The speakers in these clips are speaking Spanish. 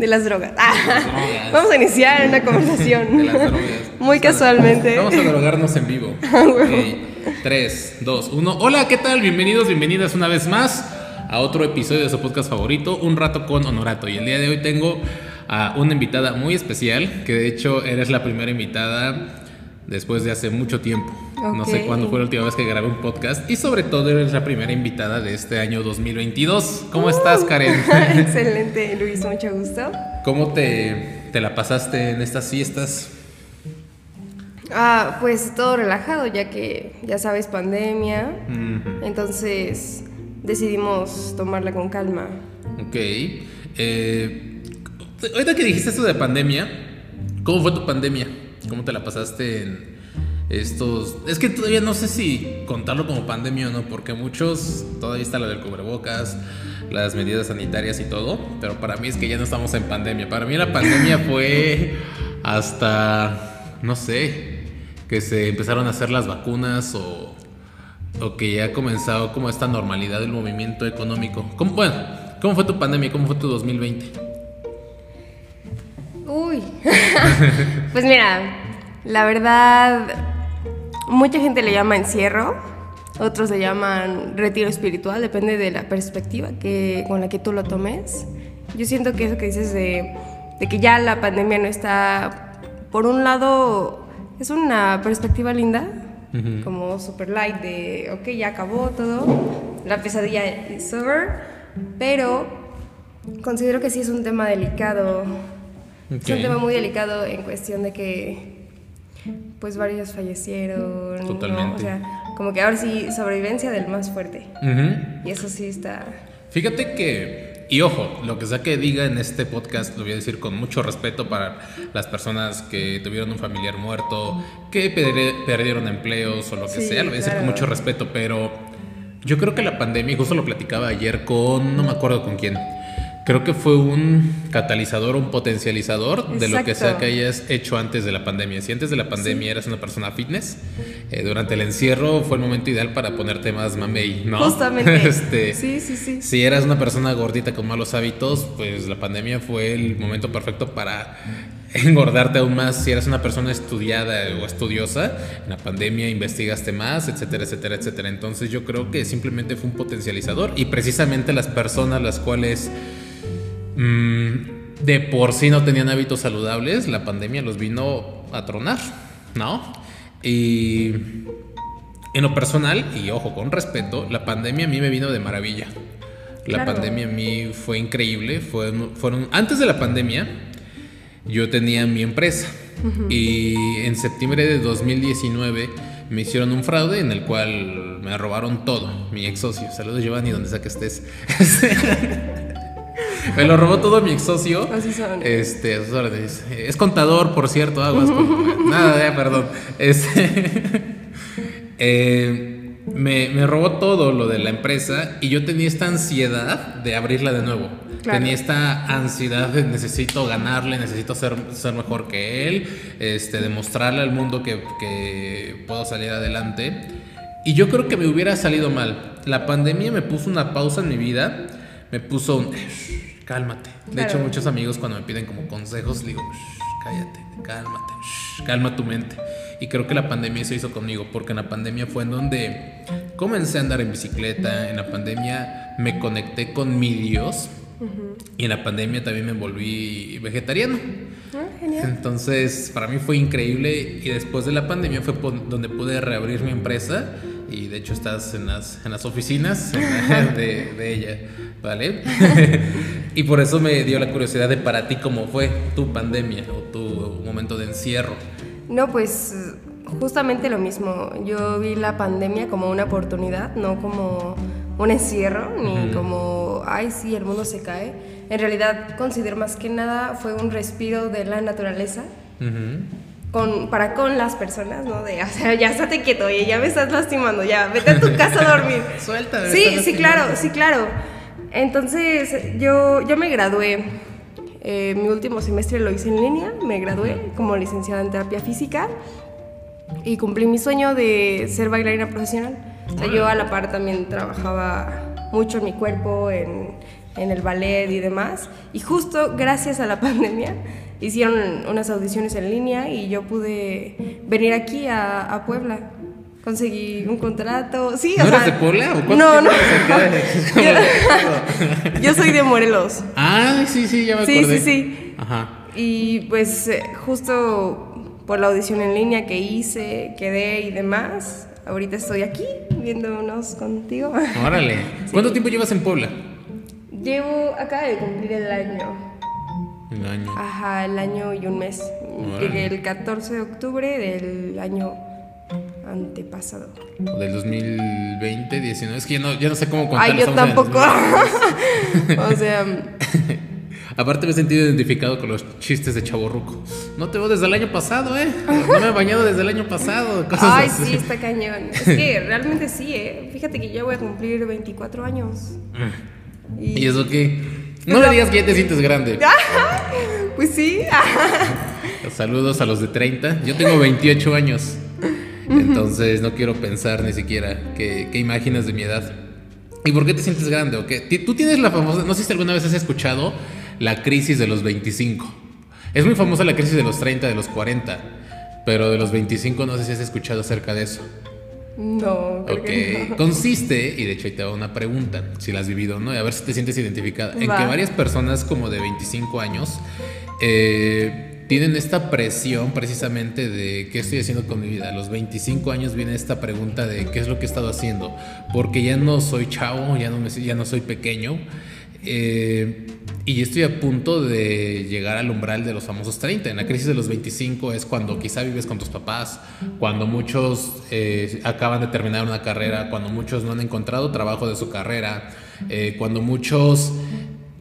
De las drogas. Ah, vamos a iniciar una conversación. De las drogas. Muy casualmente. Vamos a drogarnos en vivo. Ah, huevo. Ok, 3, 2, 1. Hola, ¿qué tal? Bienvenidos, bienvenidas una vez más a otro episodio de su podcast favorito, Un Rato con Honorato. Y el día de hoy tengo a una invitada muy especial, que de hecho eres la primera invitada después de hace mucho tiempo. No sé cuándo fue la última vez que grabé un podcast. Y sobre todo eres la primera invitada de este año 2022. ¿Cómo Uh. estás, Karen? Excelente, Luis, mucho gusto. ¿Cómo te, te la pasaste en estas fiestas? Ah, pues todo relajado, ya que ya sabes, pandemia. Entonces decidimos tomarla con calma. Ok. Eh, ahorita que dijiste esto de pandemia, ¿cómo fue tu pandemia? ¿Cómo te la pasaste en estos... Es que todavía no sé si contarlo como pandemia o no, porque muchos todavía está la del cubrebocas, las medidas sanitarias y todo, pero para mí es que ya no estamos en pandemia. Para mí la pandemia fue hasta, no sé, que se empezaron a hacer las vacunas o, o que ya ha comenzado como esta normalidad del movimiento económico. ¿Cómo, bueno, ¿cómo fue tu pandemia? ¿Cómo fue tu 2020? Uy. pues mira, la verdad, mucha gente le llama encierro, otros le llaman retiro espiritual, depende de la perspectiva que, con la que tú lo tomes. Yo siento que eso que dices de, de que ya la pandemia no está, por un lado, es una perspectiva linda, como super light, de, ok, ya acabó todo, la pesadilla es over, pero considero que sí es un tema delicado. Es un tema muy delicado en cuestión de que pues varios fallecieron. ¿no? Totalmente. O sea, como que ahora sí sobrevivencia del más fuerte. Y eso sí está... Fíjate que, y ojo, lo que sea que diga en este podcast lo voy a decir con mucho respeto para las personas que tuvieron un familiar muerto, que per- perdieron empleos o lo que Sí, sea, lo voy a decir con mucho respeto, pero yo creo que la pandemia, y justo lo platicaba ayer con, no me acuerdo con quién, creo que fue un catalizador, un potencializador de lo que sea que hayas hecho antes de la pandemia. Si antes de la pandemia eras una persona fitness, eh, durante el encierro fue el momento ideal para ponerte más mamey, ¿no? Justamente. este, Sí, sí, sí. si eras una persona gordita con malos hábitos, pues la pandemia fue el momento perfecto para engordarte aún más. Si eras una persona estudiada o estudiosa, en la pandemia investigaste más, etcétera, etcétera, etcétera. Entonces yo creo que simplemente fue un potencializador y precisamente las personas las cuales mm, de por sí no tenían hábitos saludables, la pandemia los vino a tronar, ¿no? Y en lo personal, y ojo, con respeto, la pandemia a mí me vino de maravilla. La Claro. pandemia a mí fue increíble. Fueron, antes de la pandemia, yo tenía mi empresa. Y en septiembre de 2019 me hicieron un fraude en el cual me robaron todo. Mi ex socio. Saludos, Giovanni, donde sea que estés. me lo robó todo mi ex socio. Así son. Este. Es contador, por cierto, aguas con- Nada, ya, perdón. Este, eh, me, me robó todo lo de la empresa y yo tenía esta ansiedad de abrirla de nuevo. Claro. Tenía esta ansiedad de necesito ganarle, necesito ser, ser mejor que él, este, demostrarle al mundo que, que puedo salir adelante. Y yo creo que me hubiera salido mal. La pandemia me puso una pausa en mi vida, me puso un "Shh, cálmate. De hecho, muchos amigos cuando me piden como consejos, digo, "Shh, cállate, cálmate, shh, calma tu mente. Y creo que la pandemia se hizo conmigo, porque en la pandemia fue en donde comencé a andar en bicicleta, en la pandemia me conecté con mi Dios y en la pandemia también me volví vegetariano. Ah, genial. Entonces, para mí fue increíble y después de la pandemia fue donde pude reabrir mi empresa y de hecho estás en las, en las oficinas de, de ella, ¿vale? y por eso me dio la curiosidad de para ti cómo fue tu pandemia o tu momento de encierro. No, pues justamente lo mismo. Yo vi la pandemia como una oportunidad, no como un encierro, ni como, ay, sí, el mundo se cae. En realidad considero más que nada fue un respiro de la naturaleza Ujú. con, para con las personas, ¿no? De, o sea, ya estate quieto, oye, ya me estás lastimando, ya, vete a tu casa a dormir. Suelta, me Sí, sí, lastimando. claro, sí, claro. Entonces, yo, yo me gradué. eh, mi último semestre lo hice en línea, me gradué como licenciada en terapia física y cumplí mi sueño de ser bailarina profesional. Yo a la par también trabajaba mucho en mi cuerpo, en, en el ballet y demás. Y justo gracias a la pandemia hicieron unas audiciones en línea y yo pude venir aquí a, a Puebla. Conseguí un contrato. Sí, ¿No o eres sea, de Puebla? ¿O No, no. acá? Yo soy de Morelos. Ah, sí, sí, ya me Sí, acordé. sí, sí. Ajá. Y pues eh, justo por la audición en línea que hice, quedé y demás, ahorita estoy aquí viéndonos contigo. Órale. ¿Cuánto tiempo llevas en Puebla? Llevo, acaba de cumplir el año. Un año. Ajá, el año y un mes. Llegué el 14 de octubre del año antepasado. Del 2020, 19. Es que ya no, ya no sé cómo contar. Ay, yo estamos tampoco. 2020. o sea, Aparte me he sentido identificado con los chistes de chaborruco. No te veo desde el año pasado, ¿eh? No me he bañado desde el año pasado. Cosas ay, así. sí, está cañón. Es que realmente sí, ¿eh? Fíjate que ya voy a cumplir 24 años. ¿Y eso qué? No me digas que ya te sientes grande. Pues sí. Saludos a los de 30. Yo tengo 28 años. Entonces no quiero pensar ni siquiera qué, qué imaginas de mi edad. ¿Y por qué te sientes grande? ¿O qué? Tú tienes la famosa, no sé si alguna vez has escuchado la crisis de los 25. Es muy famosa la crisis de los 30, de los 40. Pero de los 25 no sé si has escuchado acerca de eso. No, creo Ok, que no. consiste, y de hecho ahí te hago una pregunta, si la has vivido o no, y a ver si te sientes identificada, en Va. que varias personas como de 25 años eh, tienen esta presión precisamente de qué estoy haciendo con mi vida. A los 25 años viene esta pregunta de qué es lo que he estado haciendo, porque ya no soy chavo, ya no, me, ya no soy pequeño. eh, y estoy a punto de llegar al umbral de los famosos 30. En la crisis de los 25 es cuando quizá vives con tus papás, cuando muchos eh, acaban de terminar una carrera, cuando muchos no han encontrado trabajo de su carrera, eh, cuando muchos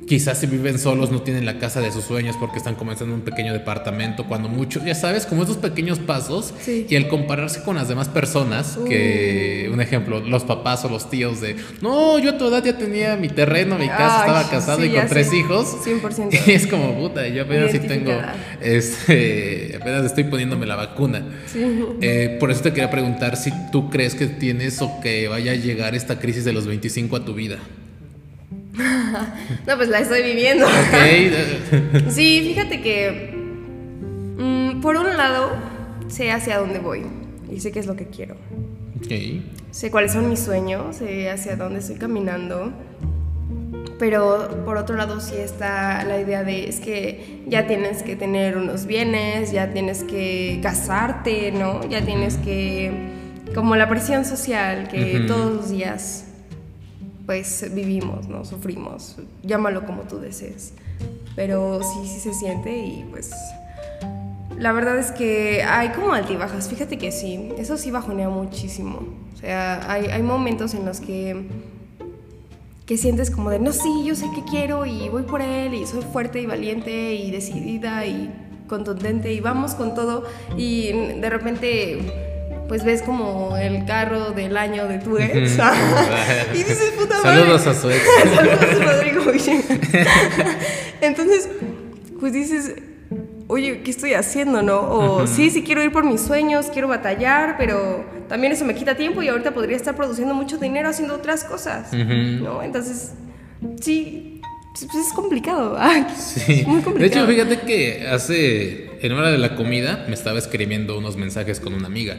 quizás si viven solos no tienen la casa de sus sueños porque están comenzando un pequeño departamento, cuando muchos, ya sabes, como esos pequeños pasos Sí. y el compararse con las demás personas, que un ejemplo, los papás o los tíos de, no, yo a tu edad ya tenía mi terreno, mi casa, Ay, estaba casado sí, y con tres sé. hijos. 100%. Y es como puta, yo apenas sí tengo, este, apenas estoy poniéndome la vacuna. Sí. Eh, por eso te quería preguntar si tú crees que tienes o que vaya a llegar esta crisis de los 25 a tu vida. No, pues la estoy viviendo. Ok, Sí, fíjate que mm, por un lado sé hacia dónde voy y sé qué es lo que quiero. ok. Sé cuáles son mis sueños, sé hacia dónde estoy caminando. Pero por otro lado sí está la idea de es que ya tienes que tener unos bienes, ya tienes que casarte, ¿no? Ya tienes que como la presión social que todos los días pues vivimos, ¿no? Sufrimos, llámalo como tú desees. Pero sí, sí se siente y pues la verdad es que hay como altibajas, fíjate que sí, eso sí bajonea muchísimo. O sea, hay, hay momentos en los que, que sientes como de, no, sí, yo sé que quiero y voy por él y soy fuerte y valiente y decidida y contundente y vamos con todo y de repente pues ves como el carro del año de tu ex y dices, puta madre. Saludos a su ex. Saludos, Rodrigo. Entonces, pues dices, oye, ¿qué estoy haciendo, no? O sí, sí quiero ir por mis sueños, quiero batallar, pero también eso me quita tiempo y ahorita podría estar produciendo mucho dinero haciendo otras cosas. ¿no? Entonces, sí, pues es complicado. Ay, Sí. es muy De complicado. hecho, fíjate que hace, en hora de la comida, me estaba escribiendo unos mensajes con una amiga.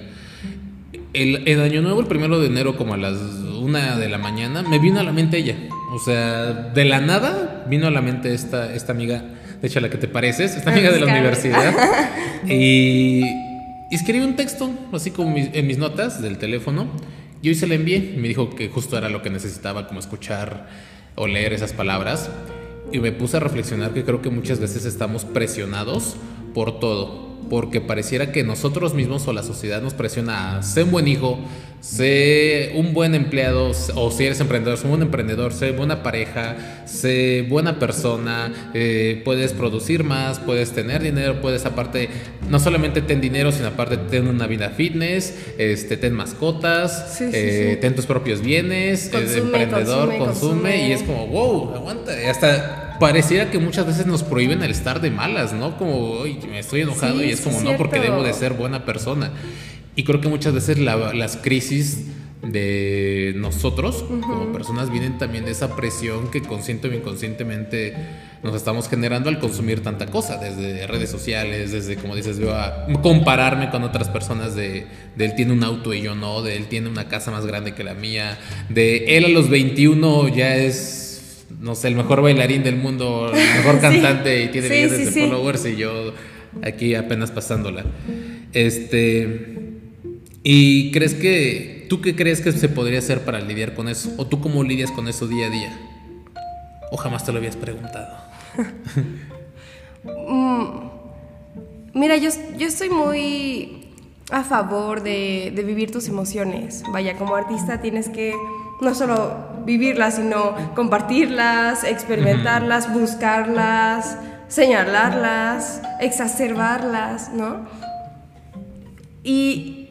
El, el año nuevo, el primero de enero, como a las una de la mañana, me vino a la mente ella. O sea, de la nada vino a la mente esta, esta amiga, de hecho, a la que te pareces, esta amiga de la universidad. Y, y escribí un texto, así como mis- en mis notas del teléfono. Y hoy se la envié. Me dijo que justo era lo que necesitaba, como escuchar o leer esas palabras. Y me puse a reflexionar que creo que muchas veces estamos presionados por todo. Porque pareciera que nosotros mismos o la sociedad nos presiona a ser un buen hijo, sé un buen empleado, o si eres emprendedor, sé un buen emprendedor, sé buena pareja, sé buena persona, eh, puedes producir más, puedes tener dinero, puedes aparte, no solamente ten dinero, sino aparte ten una vida fitness, este, ten mascotas, Sí, sí, eh, sí. ten tus propios bienes, Consume, emprendedor, consume, consume, consume. y es como, wow, aguanta, hasta pareciera que muchas veces nos prohíben el estar de malas, ¿no? Como, "Oye, me estoy enojado Sí, y es como, no, porque debo de ser buena persona. Y creo que muchas veces la- las crisis de nosotros como personas vienen también de esa presión que consciente o inconscientemente nos estamos generando al consumir tanta cosa, desde redes sociales, desde, como dices, veo a compararme con otras personas de, de, él tiene un auto y yo no, de él tiene una casa más grande que la mía, de él a los 21 ya es, no sé, el mejor bailarín del mundo, el mejor cantante y tiene sí, millones de followers y yo aquí apenas pasándola. Este, ¿y crees que, tú qué crees que se podría hacer para lidiar con eso? ¿O tú cómo lidias con eso día a día? ¿O jamás te lo habías preguntado? Mm, mira, yo, yo estoy muy a favor de, vivir tus emociones. Vaya, como artista tienes que no solo vivirlas, sino compartirlas, experimentarlas, buscarlas, señalarlas, exacerbarlas, ¿no? Y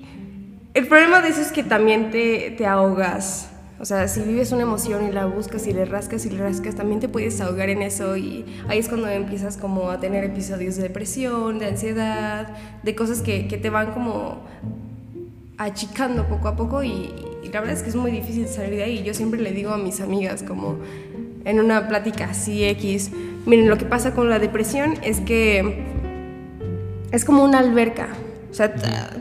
el problema de eso es que también te, te ahogas o sea, si vives una emoción y la buscas y le rascas y le rascas, también te puedes ahogar en eso y ahí es cuando empiezas como a tener episodios de depresión, de ansiedad, de cosas que, que te van como achicando poco a poco y, la verdad es que es muy difícil salir de ahí. Yo siempre le digo a mis amigas como en una plática así X, miren, lo que pasa con la depresión es que es como una alberca. O sea,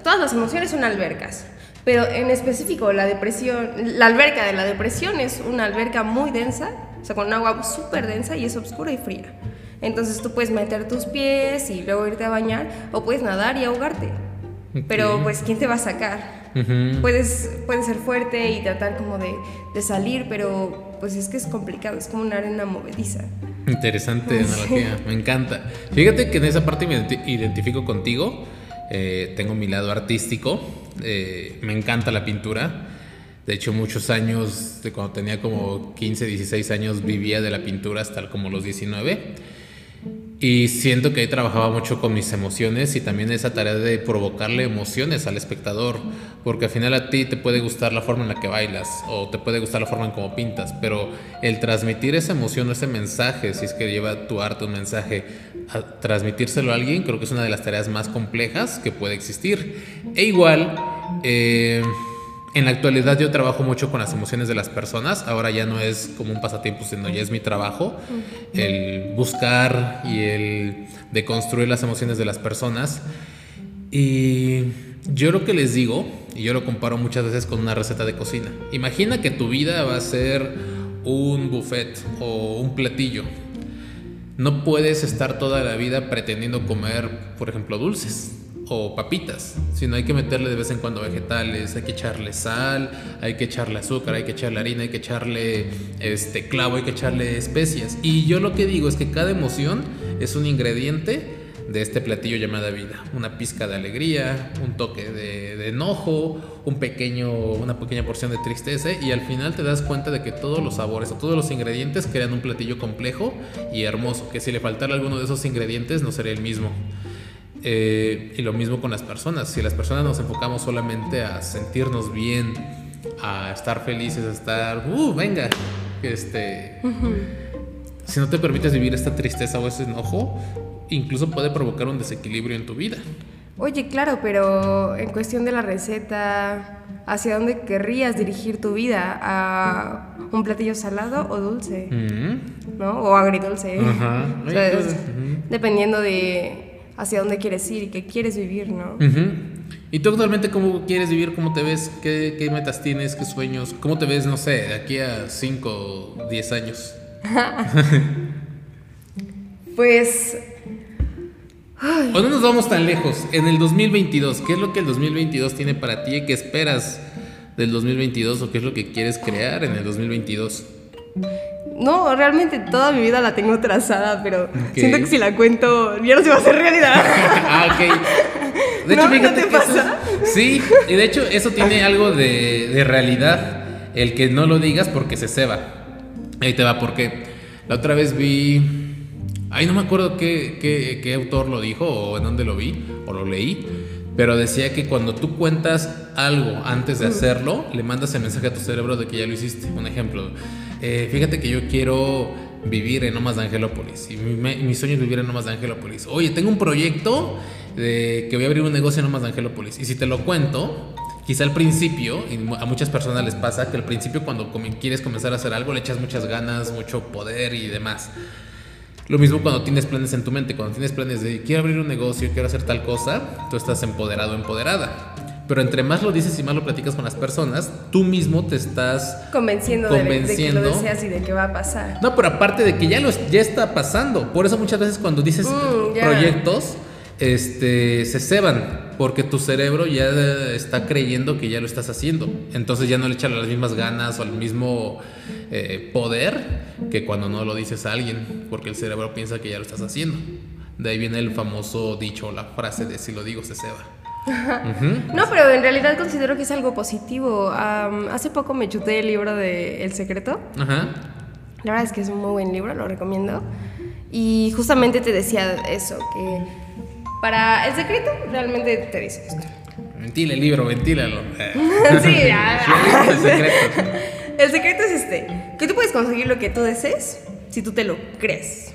todas las emociones son albercas. Pero en específico, la depresión, la alberca de la depresión es una alberca muy densa, o sea, con agua súper densa y es oscura y fría. Entonces tú puedes meter tus pies y luego irte a bañar o puedes nadar y ahogarte. Pero pues, ¿quién te va a sacar? Puedes, puedes ser fuerte y tratar como de, de, salir, pero pues es que es complicado, es como una arena movediza. Interesante analogía, me encanta. Fíjate que en esa parte me identifico contigo eh, tengo mi lado artístico, eh, me encanta la pintura. De hecho, muchos años, de cuando tenía como 15, 16 años, vivía de la pintura hasta como los 19. Y siento que ahí trabajaba mucho con mis emociones y también esa tarea de provocarle emociones al espectador, porque al final a ti te puede gustar la forma en la que bailas o te puede gustar la forma en cómo pintas, pero el transmitir esa emoción o ese mensaje, si es que lleva tu arte un mensaje, a transmitírselo a alguien, creo que es una de las tareas más complejas que puede existir. E igual, eh, en la actualidad yo trabajo mucho con las emociones de las personas, ahora ya no es como un pasatiempo, sino ya es mi trabajo, el buscar y el deconstruir las emociones de las personas. Y yo lo que les digo, y yo lo comparo muchas veces con una receta de cocina, imagina que tu vida va a ser un buffet o un platillo. No puedes estar toda la vida pretendiendo comer, por ejemplo, dulces o papitas, sino hay que meterle de vez en cuando vegetales, hay que echarle sal, hay que echarle azúcar, hay que echarle harina, hay que echarle este clavo, hay que echarle especias. Y yo lo que digo es que cada emoción es un ingrediente de este platillo llamada vida. Una pizca de alegría, un toque de, enojo, un pequeño, una pequeña porción de tristeza y al final te das cuenta de que todos los sabores o todos los ingredientes crean un platillo complejo y hermoso, que si le faltara alguno de esos ingredientes no sería el mismo. Eh, y lo mismo con las personas. Si las personas nos enfocamos solamente a sentirnos bien, a estar felices, a estar, uh, venga, este, si no te permites vivir esta tristeza o ese enojo, incluso puede provocar un desequilibrio en tu vida. Oye, claro, pero en cuestión de la receta, ¿hacia dónde querrías dirigir tu vida? ¿A un platillo salado o dulce? ¿No? O agridulce. Pues, dependiendo de hacia dónde quieres ir y qué quieres vivir, ¿no? ¿Y tú actualmente cómo quieres vivir? ¿Cómo te ves? ¿Qué, metas tienes? ¿Qué sueños? ¿Cómo te ves, no sé, de aquí a 5 o 10 años? pues... ¿O no nos vamos tan lejos? En el 2022, ¿qué es lo que el 2022 tiene para ti? ¿Qué esperas del 2022 o qué es lo que quieres crear en el 2022? No, realmente toda mi vida la tengo trazada, pero siento que si la cuento ya no se va a hacer realidad. ah, ok. De hecho, fíjate te pasa? sí, y de hecho eso tiene algo de, de, realidad, el que no lo digas porque se ceba. Ahí te va, porque la otra vez vi... Ay, no me acuerdo qué, qué, qué autor lo dijo o en dónde lo vi o lo leí, pero decía que cuando tú cuentas algo antes de hacerlo, le mandas el mensaje a tu cerebro de que ya lo hiciste. Un ejemplo, eh, fíjate que yo quiero vivir en Lomas de Angelópolis y mi, sueño es vivir en Lomas de Angelópolis. Oye, tengo un proyecto de que voy a abrir un negocio en Lomas de Angelópolis y si te lo cuento, quizá al principio, y a muchas personas les pasa que al principio cuando quieres comenzar a hacer algo le echas muchas ganas, mucho poder y demás. Lo mismo cuando tienes planes en tu mente, cuando tienes planes de quiero abrir un negocio, quiero hacer tal cosa, tú estás empoderado, empoderada. Pero entre más lo dices y más lo platicas con las personas, tú mismo te estás convenciendo, convenciendo. De, que lo deseas y de que va a pasar. No, pero aparte de que ya, lo, ya está pasando. Por eso muchas veces cuando dices mm, proyectos, este, se ceban, porque tu cerebro ya está creyendo que ya lo estás haciendo. Entonces ya no le echan las mismas ganas o el mismo eh, poder que cuando no lo dices a alguien, porque el cerebro piensa que ya lo estás haciendo. De ahí viene el famoso dicho, la frase de si lo digo se ceba. No, pero en realidad considero que es algo positivo. hace poco me chuté el libro de El Secreto. Ajá. La verdad es que es un muy buen libro, lo recomiendo. Y justamente te decía eso, que para El Secreto realmente te dice esto. Ventila el libro, ventílalo. sí, ya. el secreto. El secreto es este, que tú puedes conseguir lo que tú desees si tú te lo crees.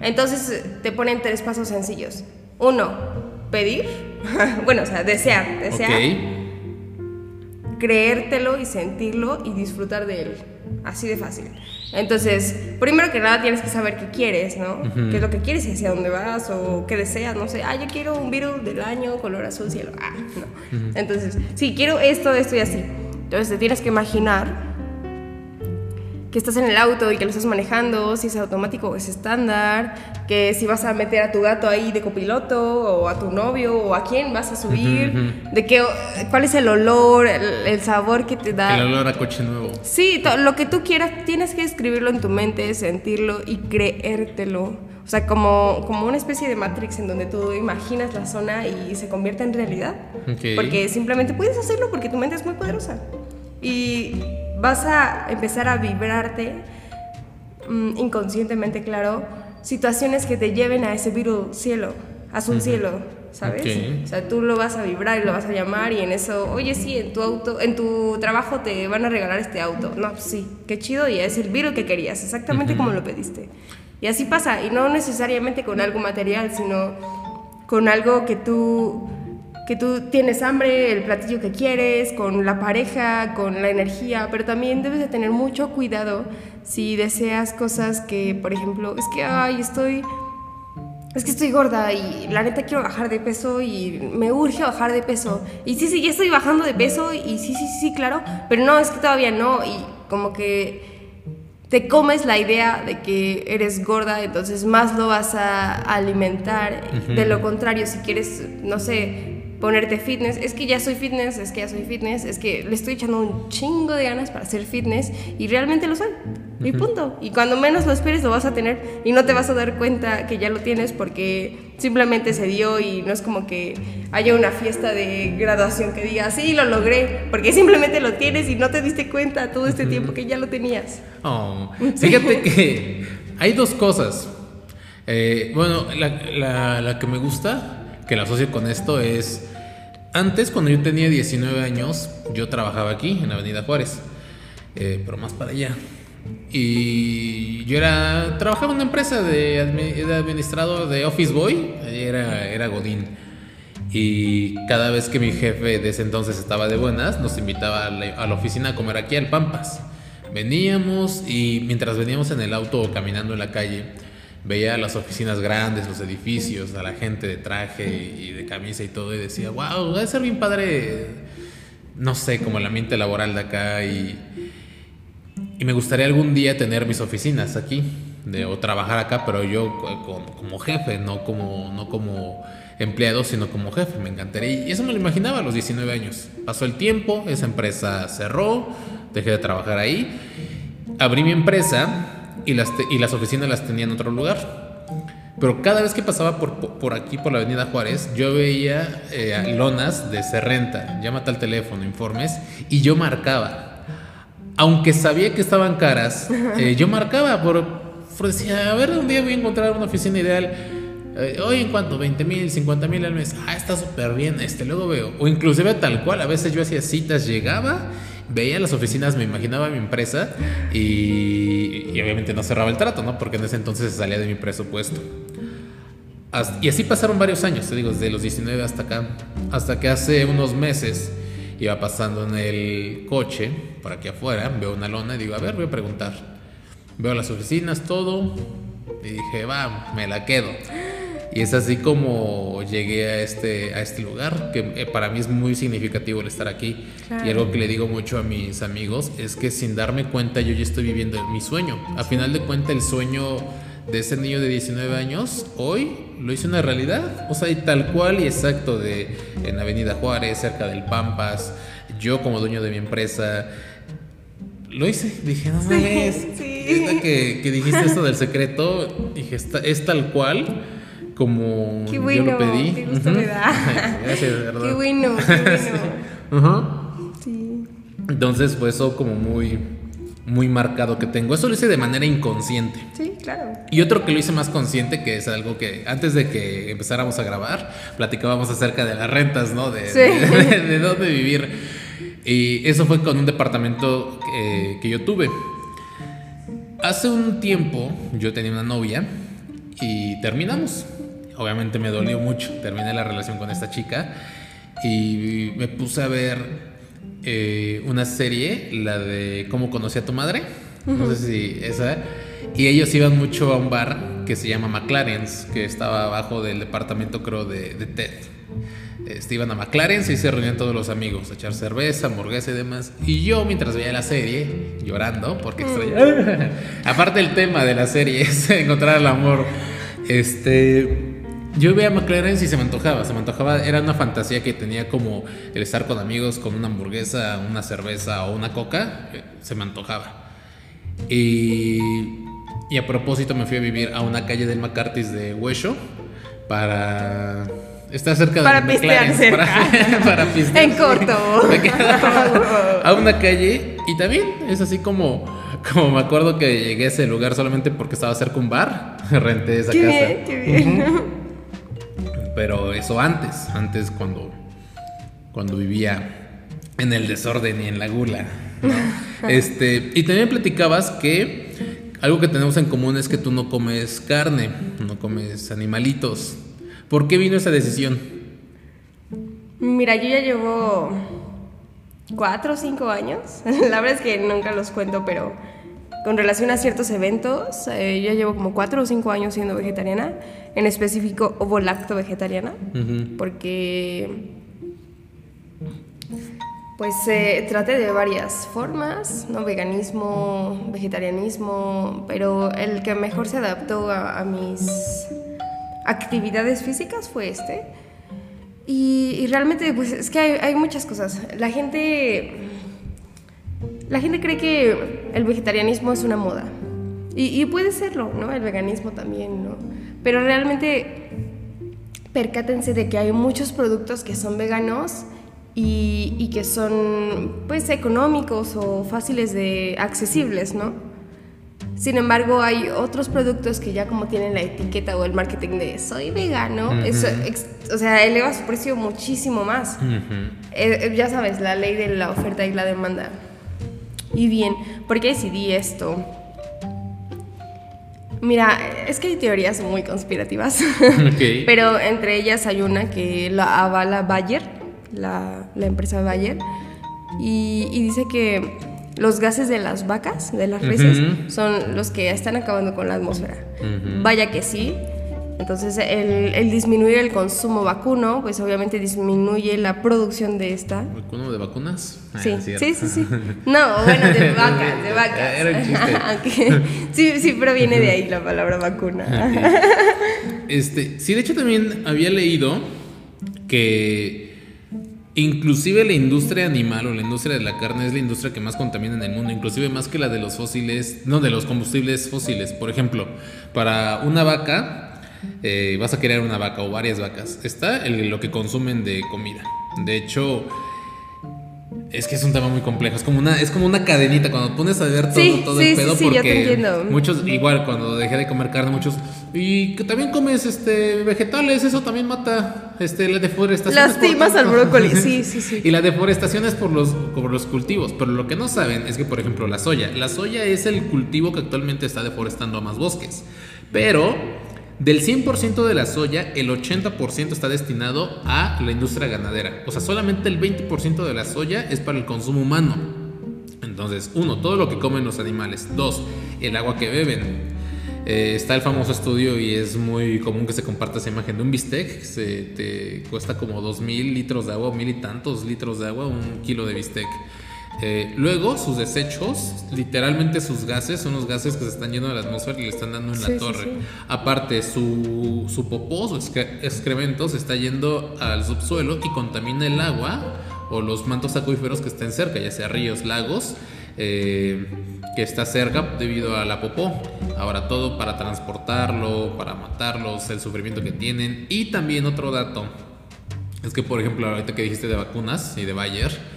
Entonces te ponen tres pasos sencillos. Uno, pedir, bueno, o sea, desear, desear, creértelo y sentirlo y disfrutar de él. Así de fácil. Entonces, primero que nada tienes que saber qué quieres, ¿no? ¿Qué es lo que quieres y hacia dónde vas o qué deseas? No sé, ah, yo quiero un virus del año, color azul cielo. Ah, no. Entonces, sí, quiero esto, esto y así. Entonces, te tienes que imaginar que estás en el auto y que lo estás manejando, si es automático o es estándar, que si vas a meter a tu gato ahí de copiloto o a tu novio o a quién vas a subir, de qué, cuál es el olor, el, sabor que te da. El olor a coche nuevo. Sí, lo que tú quieras, tienes que escribirlo en tu mente, sentirlo y creértelo. O sea, como, como una especie de Matrix en donde tú imaginas la zona y se convierte en realidad. Porque simplemente puedes hacerlo porque tu mente es muy poderosa. Y vas a empezar a vibrarte mm, inconscientemente, claro, situaciones que te lleven a ese virus cielo, azul cielo, ¿sabes? O sea, tú lo vas a vibrar y lo vas a llamar y en eso, oye, sí, en tu auto, en tu trabajo te van a regalar este auto. No, pues sí, qué chido, y es el virus que querías, exactamente como lo pediste. Y así pasa, y no necesariamente con algo material, sino con algo que tú que tú tienes hambre, el platillo que quieres, con la pareja, con la energía, pero también debes de tener mucho cuidado si deseas cosas que, por ejemplo, es que, ay, estoy, es que estoy gorda y la neta quiero bajar de peso y me urge bajar de peso. Y sí, sí, ya estoy bajando de peso y sí, sí, sí, claro, pero no, es que todavía no y como que te comes la idea de que eres gorda, entonces más lo vas a alimentar. De lo contrario, si quieres, no sé, ponerte fitness, es que ya soy fitness, es que ya soy fitness, es que le estoy echando un chingo de ganas para ser fitness y realmente lo soy. Y punto. Y cuando menos lo esperes lo vas a tener y no te vas a dar cuenta que ya lo tienes porque simplemente se dio y no es como que haya una fiesta de graduación que diga, sí, lo logré, porque simplemente lo tienes y no te diste cuenta todo este tiempo que ya lo tenías. Oh, fíjate que hay dos cosas. Eh, bueno, la, la que me gusta, que la asocio con esto, es antes, cuando yo tenía 19 años, yo trabajaba aquí, en Avenida Juárez, eh, pero más para allá. Y yo era, trabajaba en una empresa de, administrador de Office Boy, era, era Godín. Y cada vez que mi jefe de ese entonces estaba de buenas, nos invitaba a la, a la oficina a comer aquí al Pampas. Veníamos y mientras veníamos en el auto o caminando en la calle, veía las oficinas grandes, los edificios, a la gente de traje y de camisa y todo, y decía, wow, debe ser bien padre, no sé, como el ambiente laboral de acá, y, y me gustaría algún día tener mis oficinas aquí, de, o trabajar acá, pero yo como jefe, no como, no como empleado, sino como jefe, me encantaría. Y eso me lo imaginaba a los 19 años. Pasó el tiempo, esa empresa cerró, dejé de trabajar ahí, abrí mi empresa y las, y las oficinas las tenía en otro lugar. Pero cada vez que pasaba por, por aquí, por la avenida Juárez, yo veía eh, lonas de Serrenta, llámate al teléfono, informes, y yo marcaba. Aunque sabía que estaban caras, eh, yo marcaba por, decía, a ver, un día voy a encontrar una oficina ideal. Eh, hoy en cuanto, 20 mil, 50 mil al mes. Ah, está súper bien, este, luego veo. O inclusive tal cual, a veces yo hacía citas, llegaba veía las oficinas, me imaginaba mi empresa y, obviamente no cerraba el trato, ¿no? Porque en ese entonces salía de mi presupuesto. Y así pasaron varios años, te digo, desde los 19 hasta acá, hasta que hace unos meses Iba pasando en el coche, por aquí afuera, veo una lona y digo, a ver, voy a preguntar. Veo las oficinas, todo, y dije, va, me la quedo. Y es así como llegué a este, a este lugar, que eh, para mí es muy significativo el estar aquí. Y algo que le digo mucho a mis amigos es que sin darme cuenta yo ya estoy viviendo mi sueño. A final de cuentas el sueño de ese niño de 19 años, hoy lo hice una realidad. O sea, y tal cual y exacto de en Avenida Juárez, cerca del Pampas, yo como dueño de mi empresa, lo hice. Dije, no mames. Sí, Que, que, dijiste esto del secreto, dije, es tal cual como qué bueno, yo lo pedí. Qué gusto me da. Gracias, de verdad. Qué bueno, qué bueno. Sí. Entonces, fue eso como muy muy marcado que tengo. Eso lo hice de manera inconsciente. Sí, claro. Y otro que lo hice más consciente, que es algo que antes de que empezáramos a grabar, platicábamos acerca de las rentas, ¿no? De, sí. de, dónde vivir. Y eso fue con un departamento que, que yo tuve. Hace un tiempo yo tenía una novia y terminamos. Obviamente me dolió mucho. Terminé la relación con esta chica y me puse a ver eh, una serie, la de Cómo conocí a tu madre. No sé si esa. Y ellos iban mucho a un bar que se llama McLaren's, que estaba abajo del departamento, creo, de, de Ted. Este, iban a McLaren's y se reunían todos los amigos a echar cerveza, hamburguesa y demás. Y yo, mientras veía la serie, llorando, porque extrañaba. Aparte, el tema de la serie es encontrar el amor. Este yo veía McLaren y se me antojaba, se me antojaba, era una fantasía que tenía como el estar con amigos con una hamburguesa, una cerveza o una coca, eh, se me antojaba. Y, y a propósito me fui a vivir a una calle del McCarthy's de Hueso para estar cerca para de McLaren. Cerca. Para, para pistear. En corto. a una calle y también es así como, como me acuerdo que llegué a ese lugar solamente porque estaba cerca un bar, renté esa qué casa. Bien, qué bien. Pero eso antes, antes cuando, cuando vivía en el desorden y en la gula. este, y también platicabas que algo que tenemos en común es que tú no comes carne, no comes animalitos. ¿Por qué vino esa decisión? Mira, yo ya llevo cuatro o cinco años. La verdad es que nunca los cuento, pero con relación a ciertos eventos, eh, yo llevo como cuatro o cinco años siendo vegetariana, en específico ovo-lacto vegetariana, porque pues se trate de varias formas, ¿no? Veganismo, vegetarianismo, pero el que mejor se adaptó a, mis actividades físicas fue este. Y, realmente, pues es que hay, hay muchas cosas. La gente la gente cree que el vegetarianismo es una moda. Y, puede serlo, ¿no? El veganismo también, ¿no? Pero realmente percátense de que hay muchos productos que son veganos y, que son, pues, económicos o fáciles de accesibles, ¿no? Sin embargo, hay otros productos que ya como tienen la etiqueta o el marketing de soy vegano, o sea, eleva su precio muchísimo más. Eh, ya sabes, la ley de la oferta y la demanda. Y bien, ¿por qué decidí esto? Mira, es que hay teorías muy conspirativas, pero entre ellas hay una que la avala Bayer, la, la empresa Bayer, y, dice que los gases de las vacas, de las reses, son los que están acabando con la atmósfera. Vaya que sí, entonces, el, disminuir el consumo vacuno, pues obviamente disminuye la producción de esta. ¿Vacuno de vacunas? Ah, sí, sí, sí, sí. No, bueno, de vacas, de vacas. Era un chiste. sí, sí, proviene de ahí la palabra vacuna. Este, sí, de hecho también había leído que inclusive la industria animal o la industria de la carne es la industria que más contamina en el mundo, inclusive más que la de los fósiles, no, de los combustibles fósiles. Por ejemplo, para una vaca eh, vas a querer una vaca o varias vacas. Está lo que consumen de comida. De hecho, es que es un tema muy complejo. Es como una, es como una cadenita. Cuando pones a ver todo, todo el pedo, porque muchos, igual cuando dejé de comer carne, muchos. Y que también comes este vegetales, eso también mata este, la deforestación. Lastimas al brócoli, sí, sí, sí. Y la deforestación es por los, por los cultivos. Pero lo que no saben es que, por ejemplo, la soya. La soya es el cultivo que actualmente está deforestando a más bosques. Pero Del 100% de la soya, el 80% está destinado a la industria ganadera. O sea, solamente el 20% de la soya es para el consumo humano. Entonces, uno, todo lo que comen los animales. Dos, el agua que beben. Eh, está el famoso estudio y es muy común que se comparta esa imagen de un bistec. Se te cuesta como 2.000 litros de agua, mil y tantos litros de agua, un kilo de bistec. Eh, luego, sus desechos, literalmente sus gases, son los gases que se están yendo a la atmósfera y le están dando en la torre. Aparte, su, su popó, su excremento se está yendo al subsuelo y contamina el agua o los mantos acuíferos que estén cerca, ya sea ríos, lagos, eh, que está cerca debido a la popó. Ahora todo para transportarlo, para matarlos, el sufrimiento que tienen. Y también otro dato, es que por ejemplo ahorita que dijiste de vacunas y de Bayer,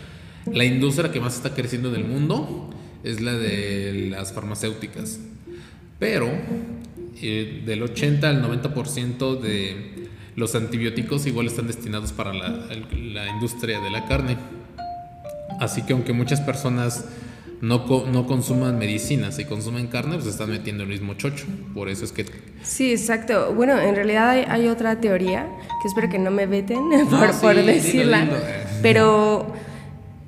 la industria que más está creciendo en el mundo es la de las farmacéuticas. Pero eh, del 80 al 90% de los antibióticos igual están destinados para la, la, industria de la carne. Así que aunque muchas personas no, no consuman medicinas y consumen carne, pues están metiendo el mismo chocho. Por eso es que... Sí, exacto. Bueno, en realidad hay, otra teoría, que espero que no me veten por, por decirla, pero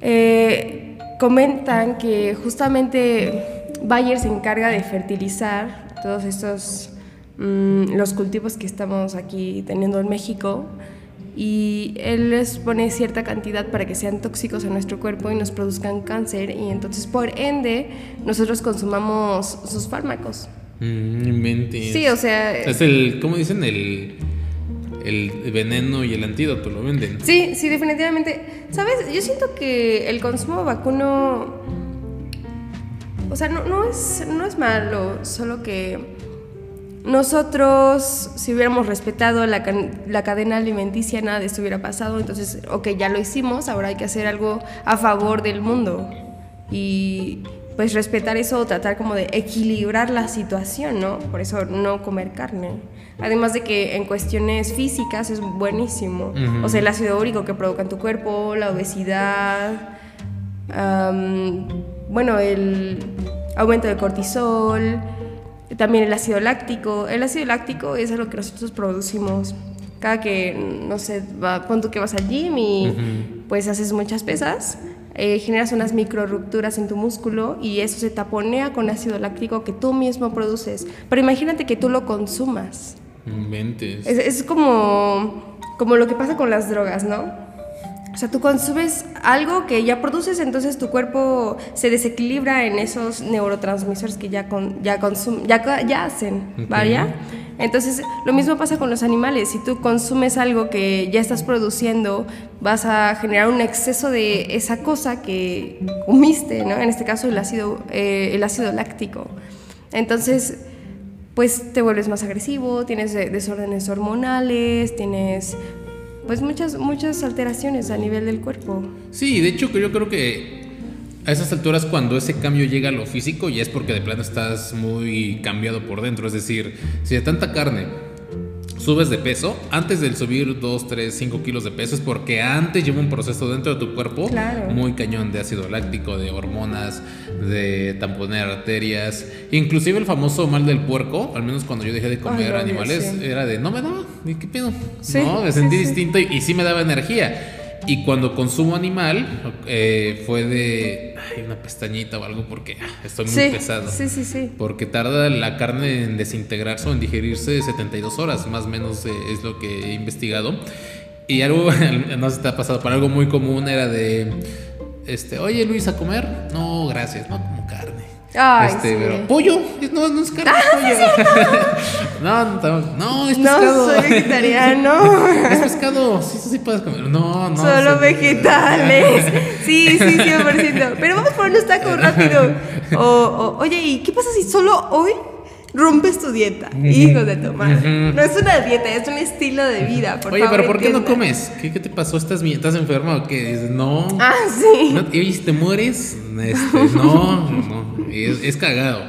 eh, comentan que justamente Bayer se encarga de fertilizar todos estos mm, los cultivos que estamos aquí teniendo en México y él les pone cierta cantidad para que sean tóxicos a nuestro cuerpo y nos produzcan cáncer y entonces por ende nosotros consumamos sus fármacos. Mm, sí, o sea... Es el, ¿cómo dicen? El el veneno y el antídoto lo venden. Sí, sí, definitivamente. ¿Sabes? Yo siento que el consumo vacuno, o sea, no, es, no es malo, solo que nosotros, si hubiéramos respetado la, la, cadena alimenticia, nada de esto hubiera pasado. Entonces, ok, ya lo hicimos, ahora hay que hacer algo a favor del mundo. Y pues respetar eso, tratar como de equilibrar la situación, ¿no? Por eso no comer carne. Además de que en cuestiones físicas es buenísimo. O sea, el ácido úrico que provoca en tu cuerpo, la obesidad, bueno, el aumento de cortisol, también el ácido láctico. El ácido láctico es algo que nosotros producimos cada que, no sé, va, pon tú que vas al gym y pues haces muchas pesas eh, generas unas micro rupturas en tu músculo y eso se taponea con ácido láctico que tú mismo produces. Pero imagínate que tú lo consumas. Mentes. Es, es como, como lo que pasa con las drogas, ¿no? O sea, tú consumes algo que ya produces, entonces tu cuerpo se desequilibra en esos neurotransmisores que ya, con, ya, ya, ya hacen, ¿vaya? Entonces, lo mismo pasa con los animales. Si tú consumes algo que ya estás produciendo, vas a generar un exceso de esa cosa que comiste, ¿no? En este caso, el ácido, eh, el ácido láctico. Entonces, pues te vuelves más agresivo, tienes desórdenes hormonales, tienes pues muchas, muchas alteraciones a nivel del cuerpo. Sí, de hecho yo creo que a esas alturas cuando ese cambio llega a lo físico ya es porque de plano estás muy cambiado por dentro. Es decir, si de tanta carne subes de peso, antes del subir 2, 3, 5 kilos de peso es porque antes lleva un proceso dentro de tu cuerpo muy cañón de ácido láctico, de hormonas, de tamponer arterias, inclusive el famoso mal del puerco, al menos cuando yo dejé de comer animales, era de no me daba, ni qué pedo, no, me sentí distinto y, y sí me daba energía. Y cuando consumo animal, eh, fue de ay, una pestañita o algo porque ah, estoy muy pesado. Sí, sí, sí. Porque tarda la carne en desintegrarse o en digerirse 72 horas, más o menos eh, es lo que he investigado. Y algo, no si te ha pasado, pero algo muy común era de, este, oye Luis, ¿a comer? No, gracias, no como carne. Ay, este, pero pollo, no, no es carne, ah, no, no, no, es pescado. No, soy vegetariano. es pescado, sí, sí, sí puedes comer. No, no. Solo vegetales. Sí, sí, 100%. Pero vamos por unos tacos rápido. O, o, oye, ¿y qué pasa si solo hoy rompes tu dieta. Hijo de tu madre. No es una dieta, es un estilo de vida. Oye, pero ¿por qué no comes? ¿Qué, ¿Qué, te pasó? ¿Estás, ¿Estás enferma o qué? No. Ah, sí. No, oye, ¿te mueres? Este, no, no. Es, es cagado.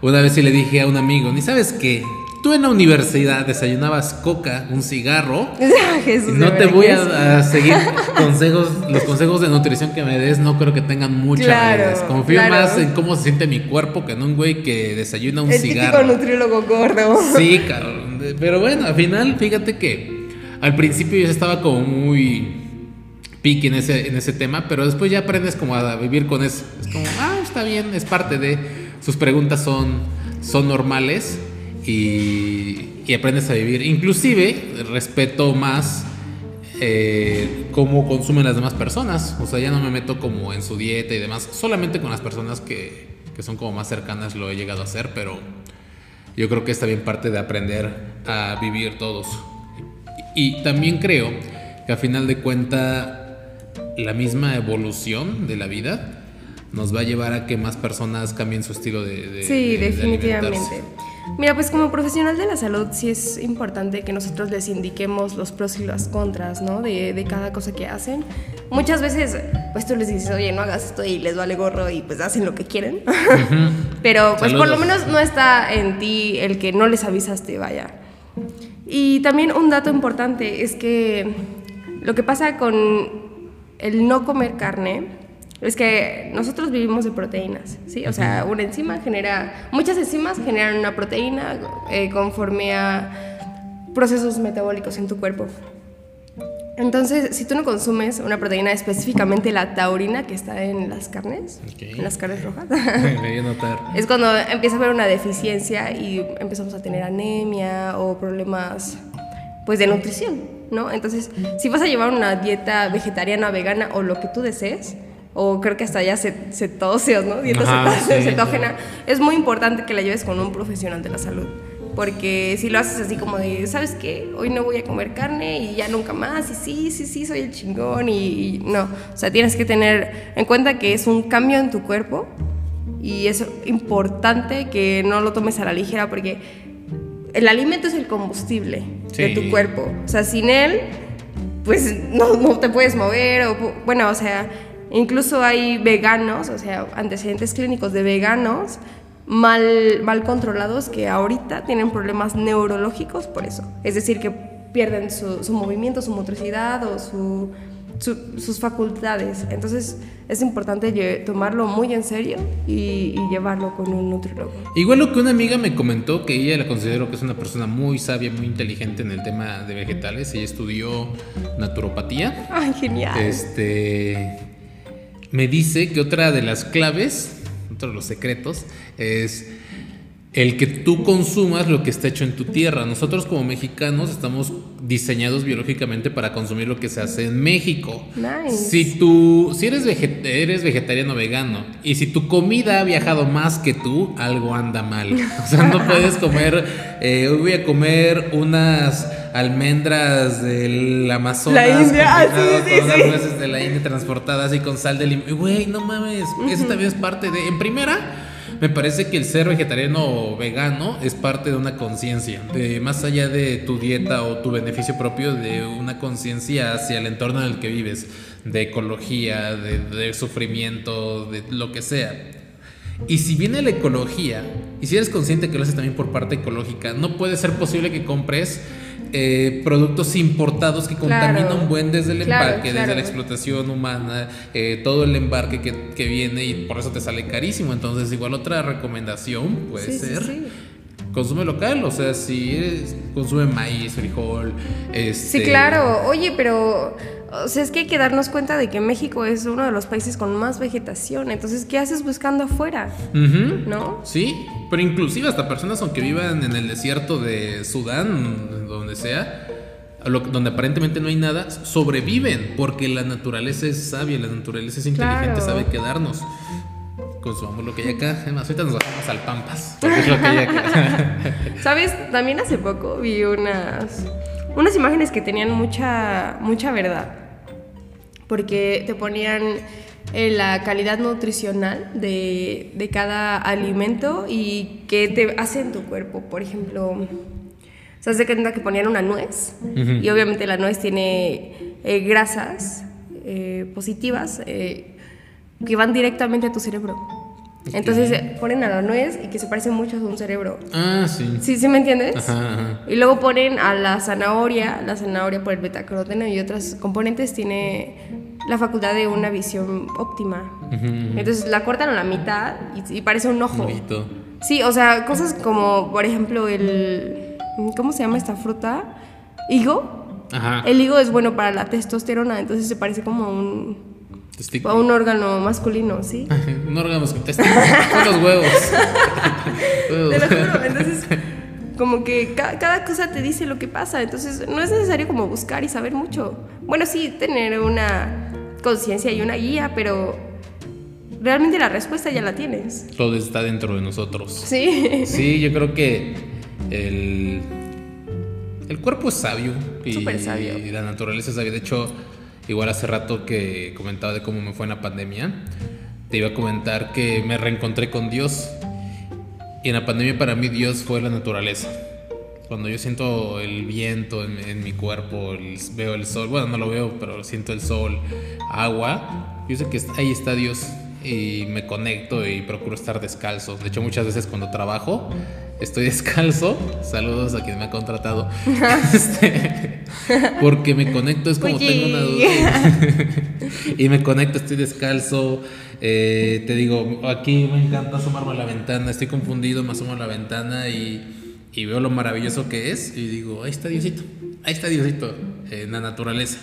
Una vez sí le dije a un amigo, ¿ni sabes qué? Tú en la universidad desayunabas coca, un cigarro. Jesús no te voy a, seguir consejos, los consejos de nutrición que me des, no creo que tengan mucha claro, Confío más en cómo se siente mi cuerpo que en un güey que desayuna un El cigarro. Nutriólogo gordo. Sí, cabrón. Pero bueno, al final, fíjate que al principio yo estaba como muy pique en ese, en ese tema, pero después ya aprendes como a vivir con eso. Es como, ah, está bien, es parte de. Sus preguntas son, son normales y, y aprendes a vivir. Inclusive respeto más eh, cómo consumen las demás personas. O sea, ya no me meto como en su dieta y demás. Solamente con las personas que, que son como más cercanas lo he llegado a hacer, pero yo creo que está bien parte de aprender a vivir todos. Y también creo que a final de cuenta la misma evolución de la vida nos va a llevar a que más personas cambien su estilo de, Sí, definitivamente. Mira, pues como profesional de la salud sí es importante que nosotros les indiquemos los pros y las contras, ¿no? De, de cada cosa que hacen. Muchas veces, pues tú les dices, oye, no hagas esto y les vale gorro y pues hacen lo que quieren. Pero pues por lo menos no está en ti el que no les avisaste, vaya. Y también un dato importante es que lo que pasa con el no comer carne es que nosotros vivimos de proteínas, ¿sí? O sea, una enzima genera, muchas enzimas generan una proteína eh, conforme a procesos metabólicos en tu cuerpo. Entonces, si tú no consumes una proteína, específicamente la taurina que está en las carnes, en las carnes rojas, es cuando empieza a haber una deficiencia y empezamos a tener anemia o problemas pues de nutrición. ¿no? Entonces, si vas a llevar una dieta vegetariana, vegana o lo que tú desees, o creo que hasta ya cetose, ¿no? Dieta cetógena, es muy importante que la lleves con un profesional de la salud. Porque si lo haces así como de, ¿sabes qué? Hoy no voy a comer carne y ya nunca más, y sí, sí, sí, soy el chingón, y, no. O sea, tienes que tener en cuenta que es un cambio en tu cuerpo y es importante que no lo tomes a la ligera porque el alimento es el combustible de tu cuerpo. O sea, sin él, pues no, no te puedes mover. O, bueno, o sea, incluso hay veganos, o sea, antecedentes clínicos de veganos mal, mal controlados que ahorita tienen problemas neurológicos por eso. Es decir, que pierden su, su movimiento, su motricidad o su sus facultades. Entonces es importante tomarlo muy en serio y, llevarlo con un nutriólogo. Igual lo que una amiga me comentó, que ella la considero que es una persona muy sabia, muy inteligente en el tema de vegetales. Ella estudió naturopatía. ¡Ay, genial! Este, me dice que otra de las claves, otro de los secretos, es el que tú consumas lo que está hecho en tu tierra. Nosotros como mexicanos estamos diseñados biológicamente para consumir lo que se hace en México. Si tú, si eres, eres vegetariano vegano y si tu comida ha viajado más que tú, algo anda mal. O sea, no puedes comer, eh, hoy voy a comer unas almendras del Amazonas. La India, ah, sí, sí, con unas nueces de la India transportadas y con sal de limón. Güey, no mames, eso también es parte de, en primera me parece que el ser vegetariano o vegano es parte de una conciencia, más allá de tu dieta o tu beneficio propio, de una conciencia hacia el entorno en el que vives, de ecología, de, sufrimiento, de lo que sea. Y si viene la ecología, y si eres consciente que lo haces también por parte ecológica, no puede ser posible que compres eh, productos importados que contaminan un buen desde el empaque, desde la explotación humana, eh, todo el embarque que, viene y por eso te sale carísimo. Entonces, igual otra recomendación puede ser. consume local, o sea, si consume maíz, frijol, este... Sí, claro. Oye, pero o sea, es que hay que darnos cuenta de que México es uno de los países con más vegetación. Entonces, ¿qué haces buscando afuera? ¿No? Sí, pero inclusive hasta personas aunque vivan en el desierto de Sudán, donde sea, donde aparentemente no hay nada, sobreviven porque la naturaleza es sabia, la naturaleza es inteligente, sabe quedarnos. Consumamos lo que hay acá. Además, ahorita nos vamos al Pampas, porque es lo que hay acá. ¿Sabes? También hace poco vi unas, unas imágenes que tenían mucha, mucha verdad porque te ponían eh, la calidad nutricional de, de, cada alimento y qué te hace en tu cuerpo. Por ejemplo, ¿sabes de qué que ponían una nuez? Y obviamente la nuez tiene eh, grasas eh, positivas que van directamente a tu cerebro. Entonces ponen a la nuez y que se parece mucho a un cerebro. Ah, sí. ¿Sí, sí me entiendes? Ajá, Y luego ponen a la zanahoria, la zanahoria por el betacaroteno y otros componentes tiene la facultad de una visión óptima. Entonces la cortan a la mitad y, parece un ojo. Sí, o sea, cosas como, por ejemplo, el, ¿cómo se llama esta fruta? Higo. Ajá. El higo es bueno para la testosterona, entonces se parece como a un, a un órgano masculino, ¿sí? Un órgano con testículos. Son los huevos. Te lo juro. Entonces, como que ca- cada cosa te dice lo que pasa. Entonces, no es necesario como buscar y saber mucho. Bueno, sí, tener una conciencia y una guía, pero realmente la respuesta ya la tienes. Todo está dentro de nosotros. Sí. Sí, yo creo que el, el cuerpo es sabio. Y, Súper sabio. y la naturaleza es sabia. De hecho, igual hace rato que comentaba de cómo me fue en la pandemia, te iba a comentar que me reencontré con Dios. Y en la pandemia para mí Dios fue la naturaleza. Cuando yo siento el viento en, en mi cuerpo, el- veo el sol, bueno, no lo veo, pero siento el sol, agua, yo sé que ahí está Dios y me conecto y procuro estar descalzo. De hecho, muchas veces cuando trabajo estoy descalzo. Saludos a quien me ha contratado. Este, porque me conecto, es como Oye. tengo una duda. y me conecto, estoy descalzo. eh, te digo, aquí me encanta asomarme a la ventana, estoy confundido, me asomo a la ventana y, y veo lo maravilloso que es y digo, ahí está Diosito, ahí está Diosito, en la naturaleza.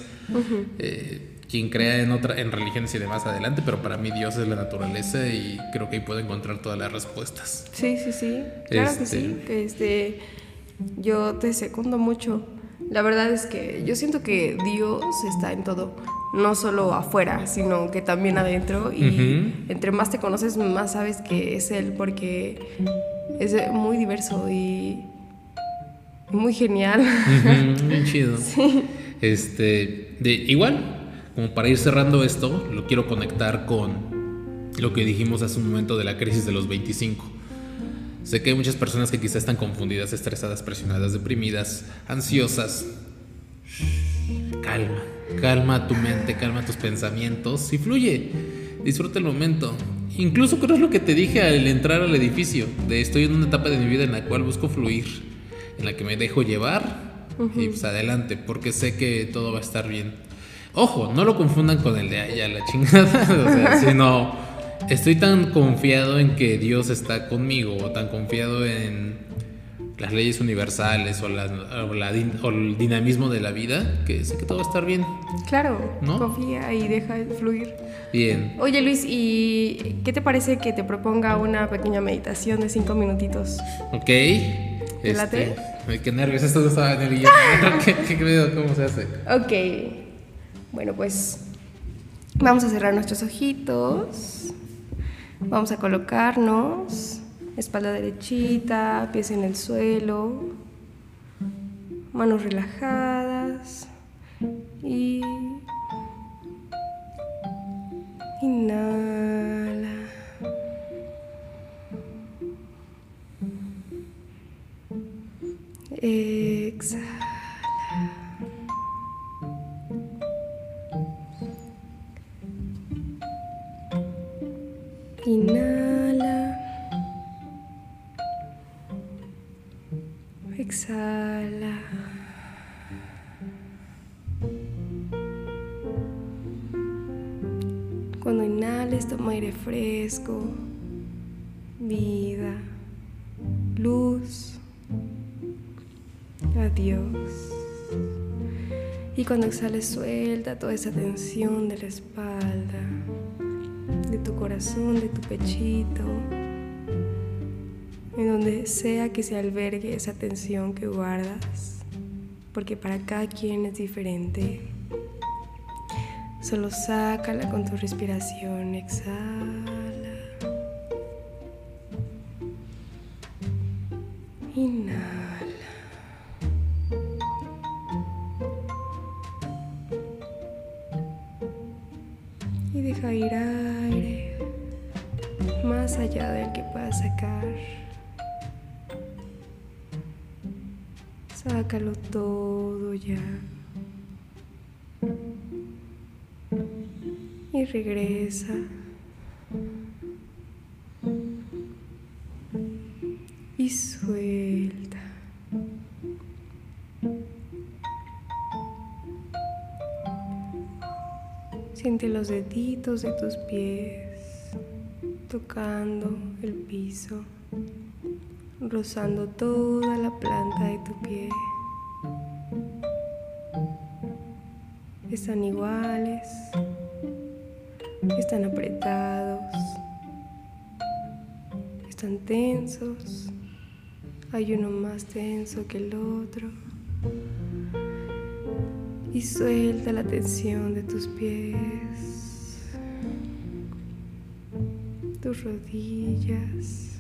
Eh, quien crea en otra en religiones y demás adelante, pero para mí Dios es la naturaleza y creo que ahí puedo encontrar todas las respuestas. Sí, sí, sí. Claro que Este- sí. Que este, yo te secundo mucho. La verdad es que yo siento que Dios está en todo, no solo afuera, sino que también adentro. Y Ujú. entre más te conoces, más sabes que es Él, porque es muy diverso y muy genial. Ujú, Bien chido. Este, de igual, como para ir cerrando esto, lo quiero conectar con lo que dijimos hace un momento de la crisis de los 25. Sé que hay muchas personas que quizás están confundidas, estresadas, presionadas, deprimidas, ansiosas. Calma, calma tu mente, calma tus pensamientos y fluye. Disfruta el momento. Incluso creo es lo que te dije al entrar al edificio, de estoy en una etapa de mi vida en la cual busco fluir, en la que me dejo llevar y pues adelante, porque sé que todo va a estar bien. Ojo, no lo confundan con el de allá la chingada, o sea, sino estoy tan confiado en que Dios está conmigo, o tan confiado en las leyes universales o, la- o la din- o el dinamismo de la vida, que sé que todo va a estar bien. claro, ¿No? confía y deja fluir. Bien. Oye Luis, ¿y qué te parece que te proponga una pequeña meditación de cinco minutitos? Ok. ¿Te late? Este, ay, qué nervios, esto no estaba nervioso. ¿Qué, qué pedo? ¿Cómo se hace? Ok. Bueno, pues vamos a cerrar nuestros ojitos. Vamos a colocarnos espalda derechita, pies en el suelo, manos relajadas y inhala. Exhala. Vida, luz, adiós. Y cuando exhales, suelta toda esa tensión de la espalda de tu corazón, de tu pechito, en donde sea que se albergue esa tensión que guardas, porque para cada quien es diferente. Solo sácala con tu respiración, exhala. Sácalo todo ya. Y regresa. Y suelta. Siente los deditos de tus pies tocando el piso. Rozando toda la planta de tu pie. Están iguales, están apretados, están tensos, hay uno más tenso que el otro. Y suelta la tensión de tus pies, tus rodillas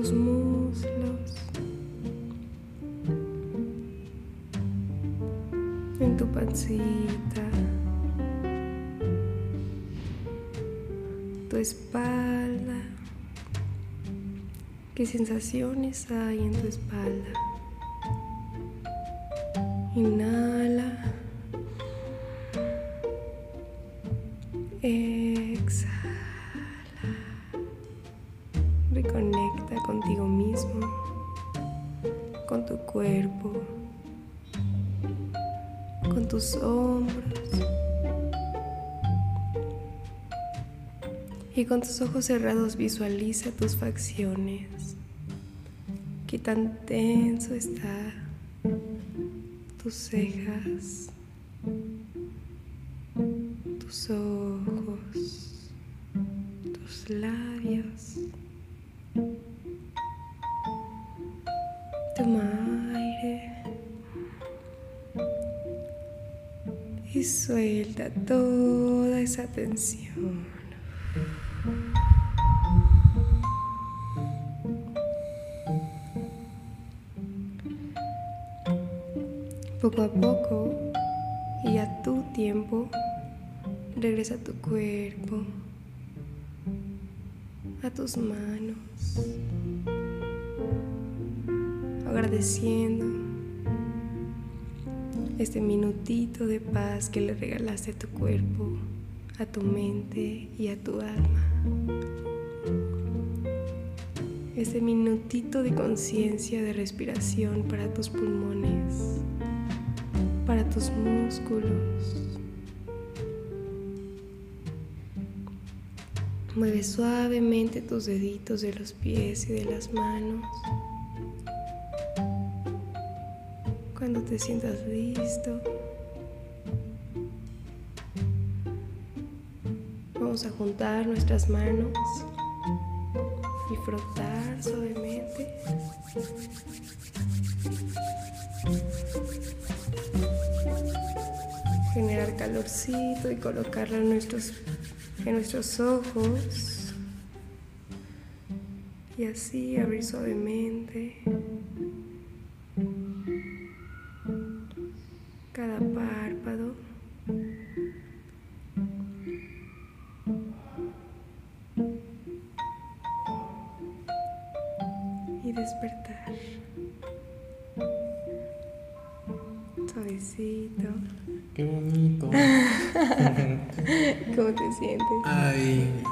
tus muslos, en tu pancita, tu espalda. ¿Qué sensaciones hay en tu espalda? Inhala. Exhala. Reconecta contigo mismo, con tu cuerpo, con tus hombros. Y con tus ojos cerrados visualiza tus facciones. Qué tan tenso está tus cejas, tus ojos, toda esa tensión. Poco a poco y a tu tiempo, regresa a tu cuerpo, a tus manos, agradeciendo este minutito de paz que le regalaste a tu cuerpo, a tu mente y a tu alma. Este minutito de conciencia de respiración para tus pulmones, para tus músculos. Mueve suavemente tus deditos de los pies y de las manos. Cuando te sientas listo, vamos a juntar nuestras manos y frotar suavemente. Generar calorcito y colocarlo en nuestros, en nuestros ojos. Y así abrir suavemente cada párpado. Y despertar. Suavecito. Qué bonito. ¿Cómo te sientes? Ay,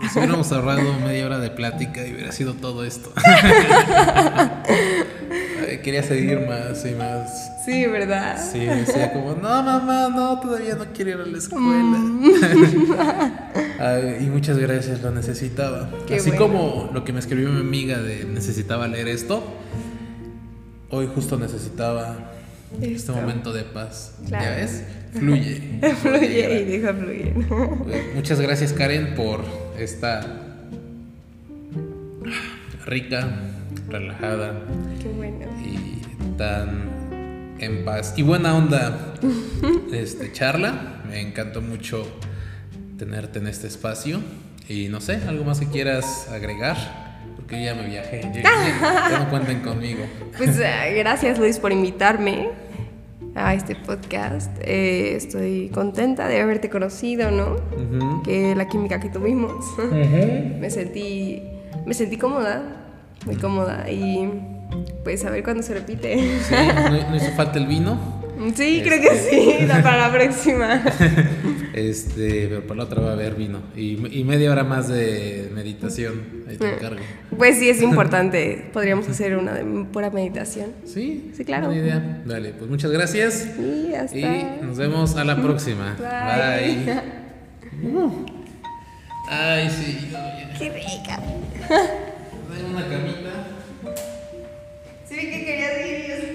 nos hubiéramos ahorrado media hora de plática y hubiera sido todo esto. Quería seguir más y más. Sí, ¿verdad? Sí, decía como, no, mamá, no, todavía no quiero ir a la escuela. Mm. Ay, y muchas gracias, lo necesitaba. Qué Así bueno. como lo que me escribió mi amiga de necesitaba leer esto, hoy justo necesitaba este momento de paz. Claro. ¿Ya ves? Fluye. Fluye y deja fluir. Muchas gracias Karen por esta rica, relajada Qué bueno. y tan en paz y buena onda este charla. Me encantó mucho tenerte en este espacio y no sé, algo más que quieras agregar. Porque yo ya me viajé, yo- ya, ya no cuenten conmigo. Pues eh, gracias Luis por invitarme a este podcast. Eh, estoy contenta de haberte conocido, ¿no? Ujú. Que la química que tuvimos. me sentí me sentí cómoda, muy cómoda y pues a ver cuándo se repite. Sí, no, no hizo falta el vino. Sí, creo que sí, la- para la próxima. Este, pero para la otra va a haber vino. Y, y media hora más de meditación. Ahí te encargo. Pues sí, es importante. Podríamos hacer una de pura meditación. Sí, Sí, claro. Buena idea. Dale, pues muchas gracias. Y hasta. Y nos vemos a la próxima. Bye. Bye. Ay, sí. ¡Qué rica! Está en una camita. Sí, que querías ir y yo